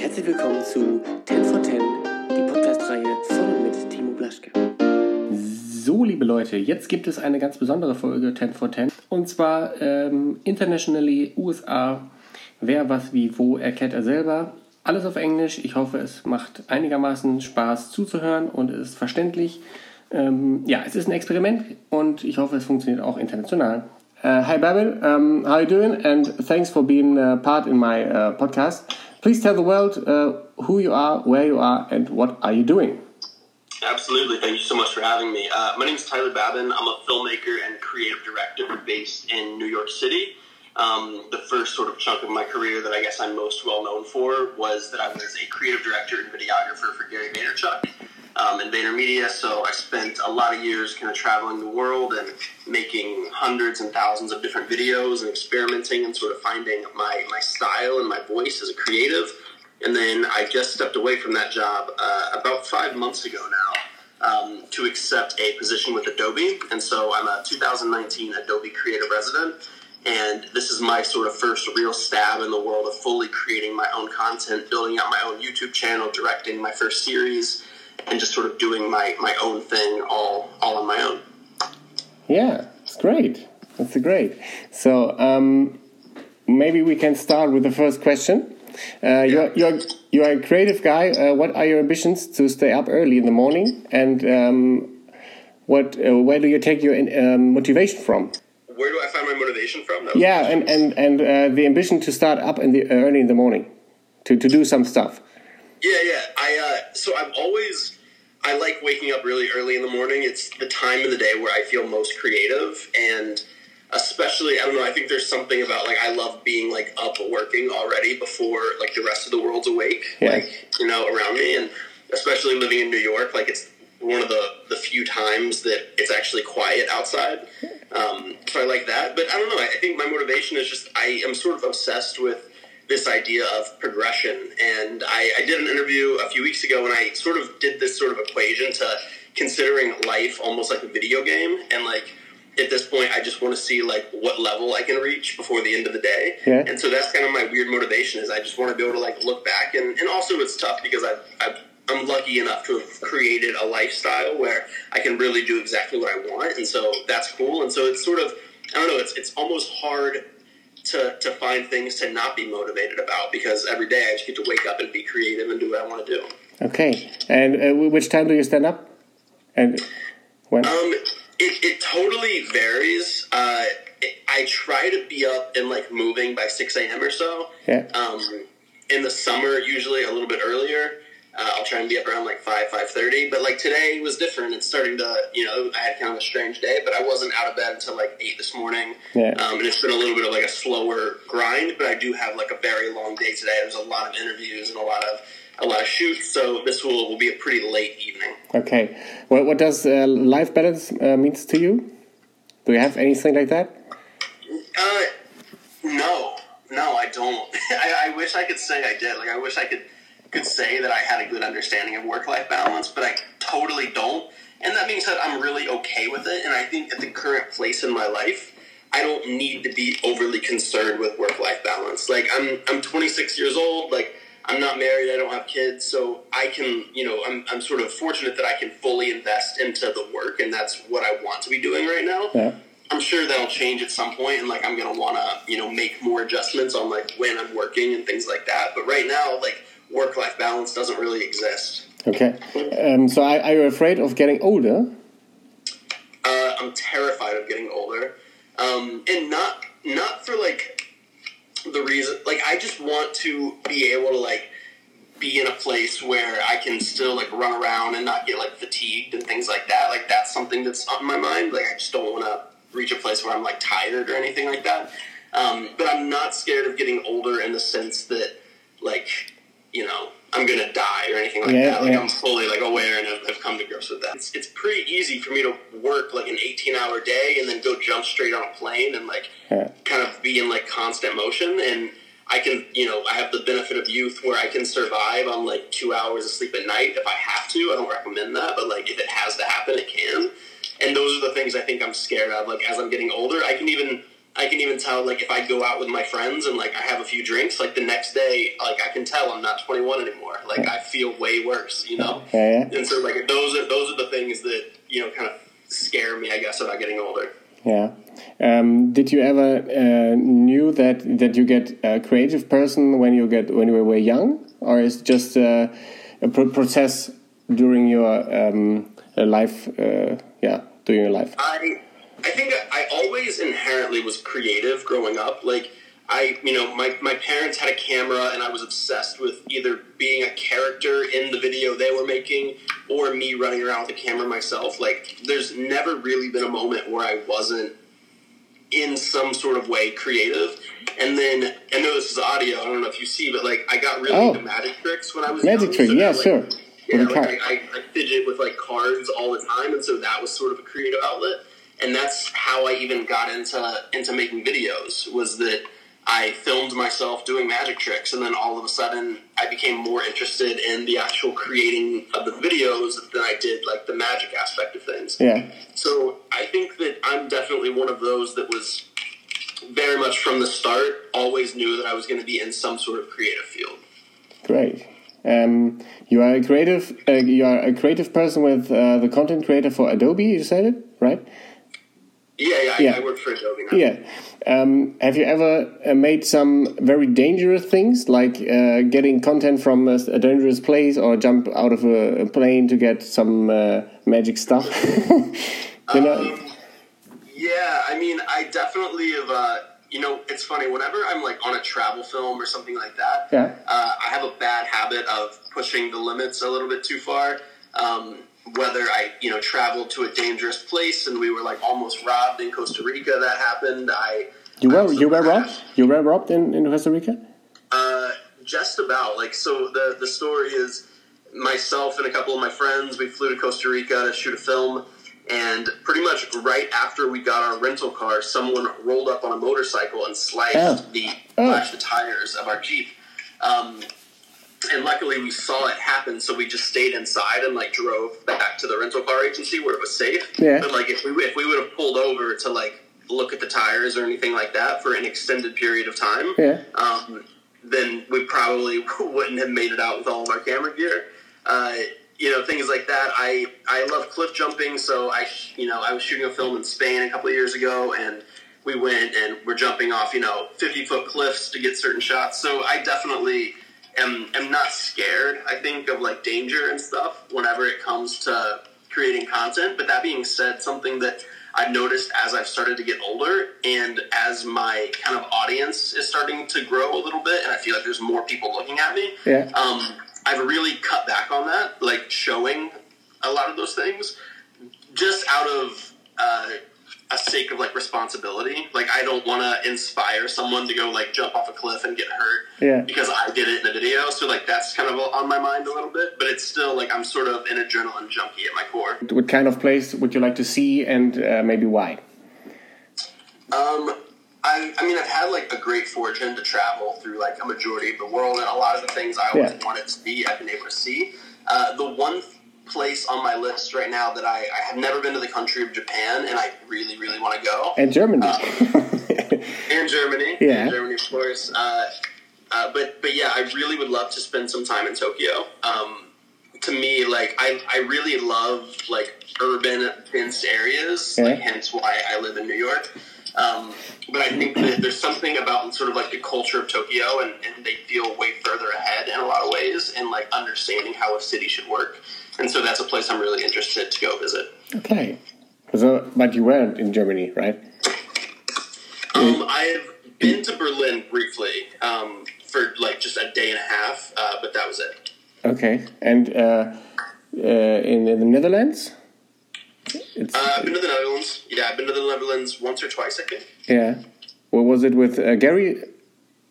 Herzlich willkommen zu 10 for 10, die Podcast-Reihe von mit Timo Blaschke. So, liebe Leute, jetzt gibt es eine ganz besondere Folge 10 for 10 und zwar ähm, Internationally USA. Wer, was, wie, wo erkennt er selber. Alles auf Englisch. Ich hoffe, es macht einigermaßen Spaß zuzuhören und ist verständlich. Ähm, ja, es ist ein Experiment und ich hoffe, es funktioniert auch international. Uh, hi, Babel. Um, how are you doing? And thanks for being uh, part in my uh, podcast. Please tell the world uh, who you are, where you are, and what are you doing. Absolutely. Thank you so much for having me. Uh, my name is Tyler Babin. I'm a filmmaker and creative director based in New York City. Um, the first sort of chunk of my career that I guess I'm most well known for was that I was a creative director and videographer for Gary Vaynerchuk um, in VaynerMedia. So I spent a lot of years kind of traveling the world and making hundreds and thousands of different videos and experimenting and sort of finding my, my style and my voice as a creative. And then I just stepped away from that job uh, about five months ago now um, to accept a position with Adobe. And so I'm a 2019 Adobe Creative Resident. And this is my sort of first real stab in the world of fully creating my own content, building out my own YouTube channel, directing my first series, and just sort of doing my, my own thing all all on my own. Yeah, it's great. That's great. So um, maybe we can start with the first question. Uh, you're, you're, you're a creative guy. Uh, what are your ambitions to stay up early in the morning? And um, what, uh, where do you take your um, motivation from? Where do I find my motivation from? Yeah, and, and, and uh, the ambition to start up in the, early in the morning to, to do some stuff. Yeah, yeah. I uh, so I've always I like waking up really early in the morning. It's the time of the day where I feel most creative and especially I don't know, I think there's something about like I love being like up working already before like the rest of the world's awake. Yeah. Like, you know, around me and especially living in New York, like it's one of the, the few times that it's actually quiet outside. Um, so I like that. But I don't know, I think my motivation is just I am sort of obsessed with this idea of progression. And I, I, did an interview a few weeks ago and I sort of did this sort of equation to considering life almost like a video game. And like at this point, I just want to see like what level I can reach before the end of the day. Yeah. And so that's kind of my weird motivation is I just want to be able to like look back. And, and also it's tough because I've, I've I'm lucky enough to have created a lifestyle where I can really do exactly what I want, and so that's cool. And so it's sort of I don't know. It's it's almost hard to, to find things to not be motivated about because every day I just get to wake up and be creative and do what I want to do. Okay. And uh, which time do you stand up? And when? Um, it, it totally varies. Uh, it, I try to be up and like moving by 6 a.m. or so. Yeah. Um, in the summer, usually a little bit earlier. Uh, I'll try and be up around like five, five thirty. But like today was different. It's starting to, you know, I had kind of a strange day, but I wasn't out of bed until like eight this morning. Yeah. Um, and it's been a little bit of like a slower grind, but I do have like a very long day today. There's a lot of interviews and a lot of a lot of shoots, so this will, will be a pretty late evening. Okay. Well, what does uh, life balance uh, means to you? Do you have anything like that? Uh, no, no, I don't. I, I wish I could say I did. Like, I wish I could could say that I had a good understanding of work life balance, but I totally don't. And that being said, I'm really okay with it. And I think at the current place in my life, I don't need to be overly concerned with work life balance. Like I'm I'm 26 years old. Like I'm not married. I don't have kids, so I can you know I'm I'm sort of fortunate that I can fully invest into the work, and that's what I want to be doing right now. Yeah. I'm sure that'll change at some point, and like I'm gonna want to you know make more adjustments on like when I'm working and things like that. But right now, like work life balance doesn't really exist. Okay. Um, so are, are, you afraid of getting older? Uh, I'm terrified of getting older. Um, and not not for like the reason like I just want to be able to like be in a place where I can still like run around and not get like fatigued and things like that. Like that's something that's on my mind. Like I just don't want to reach a place where I'm like tired or anything like that. Um, but I'm not scared of getting older in the sense that like you know, I'm gonna die or anything like yeah, that. Like yeah. I'm fully like aware and have, have, come to grips with that. It's, it's pretty easy for me to work like an 18 hour day and then go jump straight on a plane and like yeah. kind of be in like constant motion and I can, you know, I have the benefit of youth where I can survive on like two hours of sleep at night if I have to. I don't recommend that, but like if it has to happen, it can. And those are the things I think I'm scared of. Like as I'm getting older, I can even I can even tell like if I go out with my friends and like I have a few drinks, like the next day, like I can tell I'm not 21 anymore. Like I feel way worse, you know. Yeah, yeah. And so like those are those are the things that you know kind of scare me, I guess, about getting older. Yeah. Um, did you ever uh, knew that that you get a creative person when you get when you were young, or is it just uh, a pro process during your um, life? Uh, yeah, during your life. I I think I always inherently was creative growing up. Like I, you know, my, my parents had a camera and I was obsessed with either being a character in the video they were making or me running around with a camera myself. Like there's never really been a moment where I wasn't in some sort of way creative. And then I know this is audio, I don't know if you see, but like I got really Oh. into magic tricks when I was Magic young. trick, So yeah, like, sure. yeah, like. I, I, I fidget with like cards all the time, and so that was sort of a creative outlet. And that's how I even got into into making videos. Was that I filmed myself doing magic tricks, and then all of a sudden I became more interested in the actual creating of the videos than I did like the magic aspect of things. Yeah. So I think that I'm definitely one of those that was very much from the start always knew that I was going to be in some sort of creative field. Great. Um, you are a creative. Uh, you are a creative person with uh, the content creator for Adobe. You said it right? Yeah, yeah, Yeah. I, I work for Adobe now. Yeah. Um, have you ever uh, made some very dangerous things, like uh, getting content from a, a dangerous place, or jump out of a, a plane to get some uh, magic stuff? you know. Um, yeah, I mean, I definitely have. Uh, you know, it's funny. Whenever I'm like on a travel film or something like that, Yeah. uh, I have a bad habit of pushing the limits a little bit too far. Um, whether I, you know, traveled to a dangerous place and we were like almost robbed in Costa Rica, that happened. I you were you were robbed. You were robbed in, in Costa Rica. Uh, just about. Like, so the the story is myself and a couple of my friends. We flew to Costa Rica to shoot a film, and pretty much right after we got our rental car, someone rolled up on a motorcycle and sliced Oh. the Oh. slashed the tires of our Jeep. Um, and luckily, we saw it happen, so we just stayed inside and like drove back to the rental car agency where it was safe. Yeah. But like, if we if we would have pulled over to like look at the tires or anything like that for an extended period of time, Yeah. um, then we probably wouldn't have made it out with all of our camera gear. Uh, you know, things like that. I I love cliff jumping, so I you know I was shooting a film in Spain a couple of years ago, and we went and we're jumping off you know fifty foot cliffs to get certain shots. So I definitely am am not scared. I think of like danger and stuff whenever it comes to creating content. But that being said, something that I've noticed as I've started to get older and as my kind of audience is starting to grow a little bit, and I feel like there's more people looking at me. Yeah. Um, I've really cut back on that, like showing a lot of those things, just out of uh, a sake of like responsibility. Like I don't want to inspire someone to go like jump off a cliff and get hurt Yeah. because I did it in a video. So like that's kind of on my mind a little bit, but it's still like I'm sort of an adrenaline junkie at my core. What kind of place would you like to see, and uh, maybe why? Um, I, I mean, I've had like a great fortune to travel through like a majority of the world, and a lot of the things I always Yeah. wanted to see, I've been able to see. Uh, the one place on my list right now that I, I have never been to the country of Japan, and I really, really want to go, And Germany. and Germany, Yeah. and Germany, of course. Uh, uh, but but yeah, I really would love to spend some time in Tokyo. Um, to me, like I, I really love like urban dense areas, Yeah. like hence why I live in New York. Um, but I think that there's something about sort of like the culture of Tokyo, and, and they feel way further ahead in a lot of ways, and like understanding how a city should work. And so that's a place I'm really interested to go visit. okay. So, but you weren't in Germany, right? Um, I have been to Berlin briefly um, for like just a day and a half, uh, but that was it. Okay. And uh, uh, in, in the Netherlands? It's, Uh, I've been to the Netherlands. Yeah, I've been to the Netherlands once or twice, I think. yeah. What was it with uh, Gary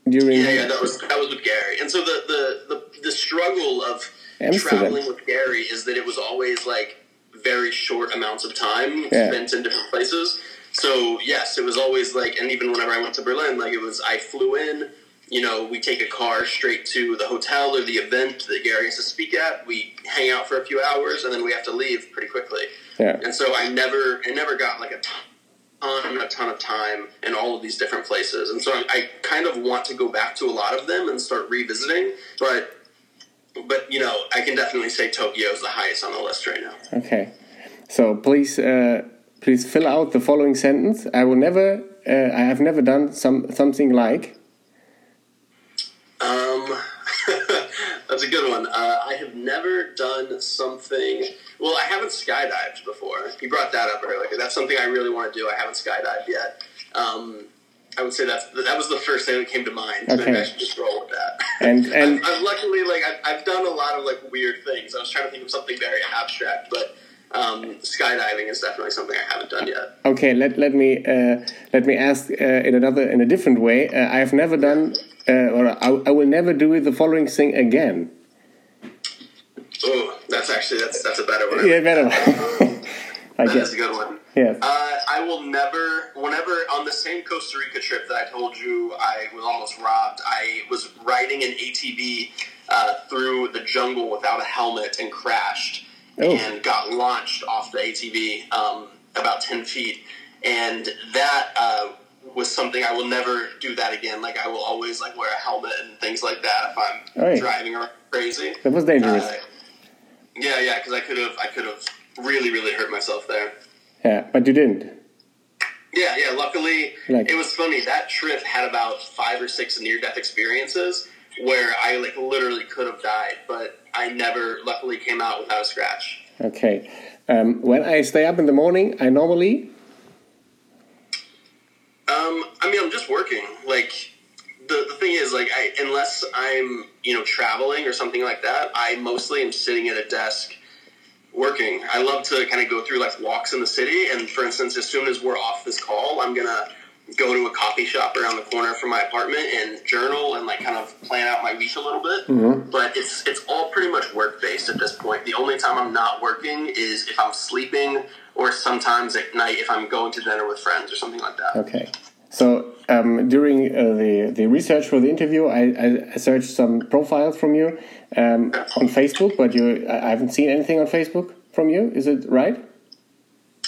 during? Yeah, yeah, that was that was with Gary. And so the the the, the struggle of Amsterdam. traveling with Gary is that it was always like very short amounts of time Yeah. spent in different places. So yes, it was always like, and even whenever I went to Berlin, like it was I flew in. You know, we take a car straight to the hotel or the event that Gary has to speak at. We hang out for a few hours, and then we have to leave pretty quickly. Yeah. And so I never, I never got like a ton, a ton of time in all of these different places, and so I, I kind of want to go back to a lot of them and start revisiting. But but you know, I can definitely say Tokyo is the highest on the list right now. Okay, so please uh, please fill out the following sentence. I will never. Uh, I have never done some something like. Um, that's a good one. Uh, I have never done something. Well, I haven't skydived before. You brought that up earlier. That's something I really want to do. I haven't skydived yet. Um, I would say that's that was the first thing that came to mind. Okay. Maybe I should just roll with that. And and I've, I've luckily like I've, I've, done a lot of like weird things. I was trying to think of something very abstract, but um, skydiving is definitely something I haven't done yet. Okay, let let me uh, let me ask uh, in another in a different way. Uh, I have never done, uh, or I, I will never do the following thing again. Oh, that's actually that's that's a better one. Yeah, better one. I that guess. is a good one. Yeah. Uh, I will never, whenever on the same Costa Rica trip that I told you I was almost robbed, I was riding an ATV uh, through the jungle without a helmet and crashed oh. and got launched off the ATV um, about 10 feet. And that uh, was something I will never do that again. Like, I will always like wear a helmet and things like that if I'm right. driving around crazy. That was dangerous. Uh, yeah, yeah, because I could have, I could have really, really hurt myself there. Yeah, but you didn't. Yeah, yeah. Luckily, like, it was funny. That trip had about five or six near-death experiences where I like literally could have died, but I never, luckily, came out without a scratch. Okay. Um, when I stay up in the morning, I normally. Um, I mean, I'm just working. Like the the thing is, like, I unless I'm you know traveling or something like that, I mostly am sitting at a desk working. I love to kind of go through like walks in the city. And for instance, as soon as we're off this call, I'm gonna go to a coffee shop around the corner from my apartment and journal and like kind of plan out my week a little bit. Mm-hmm. But it's it's all pretty much work based at this point. The only time I'm not working is if I'm sleeping or sometimes at night if I'm going to dinner with friends or something like that. Okay. So um, during uh, the the research for the interview, I, I searched some profiles from you um, on Facebook, but you I haven't seen anything on Facebook from you. Is it right?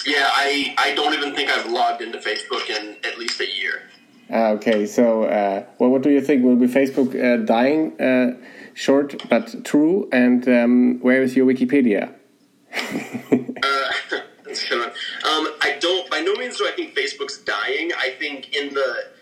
Yeah, I I don't even think I've logged into Facebook in at least a year. Uh, okay, so uh, well, what do you think? Will be Facebook uh, dying? Uh, short but true. And um, where is your Wikipedia? Uh, um, I don't. By no means do I think Facebook's dying. I think in the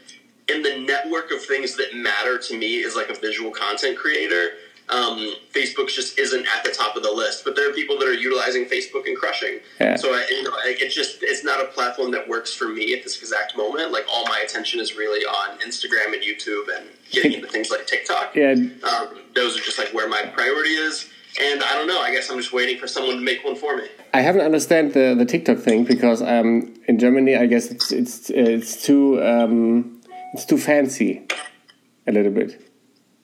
in the network of things that matter to me is like a visual content creator. Um, Facebook just isn't at the top of the list, but there are people that are utilizing Facebook and crushing. Yeah. So I, you know, it's just it's not a platform that works for me at this exact moment. Like all my attention is really on Instagram and YouTube and getting into things like TikTok. Yeah. Um, those are just like where my priority is. And I don't know. I guess I'm just waiting for someone to make one for me. I haven't understand the the TikTok thing because um, in Germany, I guess it's it's it's too um, it's too fancy, a little bit.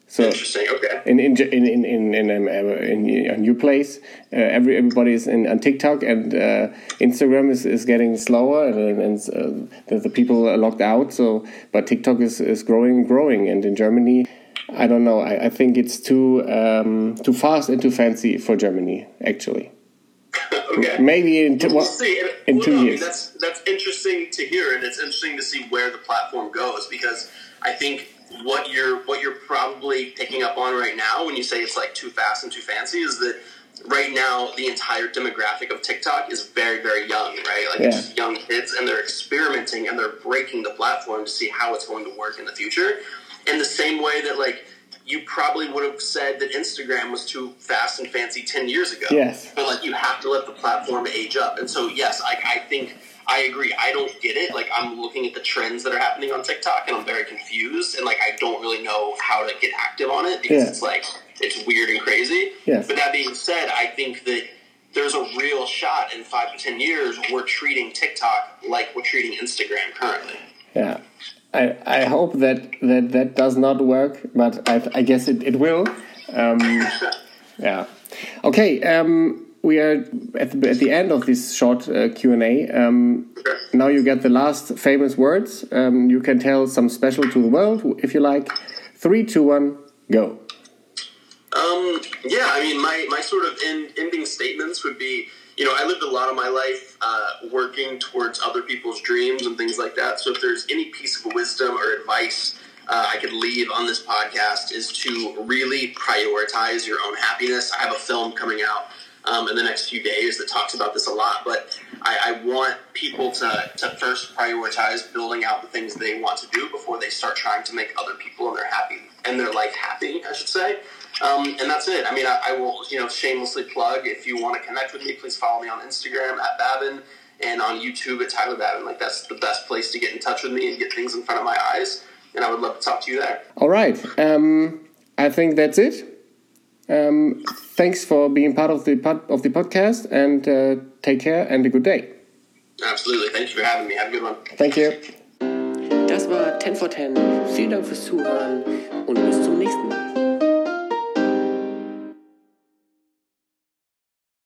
So Interesting. Okay. In in in in in, in, um, in a new place, uh, every everybody is in on TikTok and uh, Instagram is, is getting slower and, and uh, the, the, people are locked out. So, but TikTok is, is growing and growing. And in Germany, I don't know. I, I think it's too um, too fast and too fancy for Germany. Actually. okay. Maybe in, two, we'll in well, two no, years. I mean, that's that's interesting to hear, and it's interesting to see where the platform goes because I think what you're what you're probably picking up on right now when you say it's like too fast and too fancy is that right now the entire demographic of TikTok is very very young, right? Like yeah. it's young kids and they're experimenting and they're breaking the platform to see how it's going to work in the future. In the same way that like you probably would have said that Instagram was too fast and fancy 10 years ago. Yes. But like you have to let the platform age up. And so yes, I, I think I agree. I don't get it. Like I'm looking at the trends that are happening on TikTok, and I'm very confused, and like I don't really know how to get active on it because yeah. it's like it's weird and crazy. Yes. But that being said, I think that there's a real shot in five to ten years we're treating TikTok like we're treating Instagram currently. Yeah. I, I hope that, that that does not work, but I, I guess it, it will. Um, yeah. Okay. Um, we are at the, at the end of this short uh, Q and A. Um, now you get the last famous words. Um, you can tell some special to the world if you like. Three, two, one, go. Um, yeah, I mean, my, my sort of end, ending statements would be you know, I lived a lot of my life uh, working towards other people's dreams and things like that. So if there's any piece of wisdom or advice uh, I could leave on this podcast is to really prioritize your own happiness. I have a film coming out um, in the next few days that talks about this a lot, but I, I want people to, to first prioritize building out the things they want to do before they start trying to make other people and their happy and their life happy, I should say. Um, and that's it. I mean, I, I, will, you know, shamelessly plug. If you want to connect with me, please follow me on Instagram at Babin and on YouTube at Tyler Babin. Like that's the best place to get in touch with me and get things in front of my eyes. And I would love to talk to you there. All right. Um, I think that's it. Um, thanks for being part of the pod, of the podcast, and uh, take care and a good day. Absolutely. Thank you for having me. Have a good one. Thank you. Das war 10 for 10. Vielen Dank fürs Zuhören und bis zum nächsten Mal.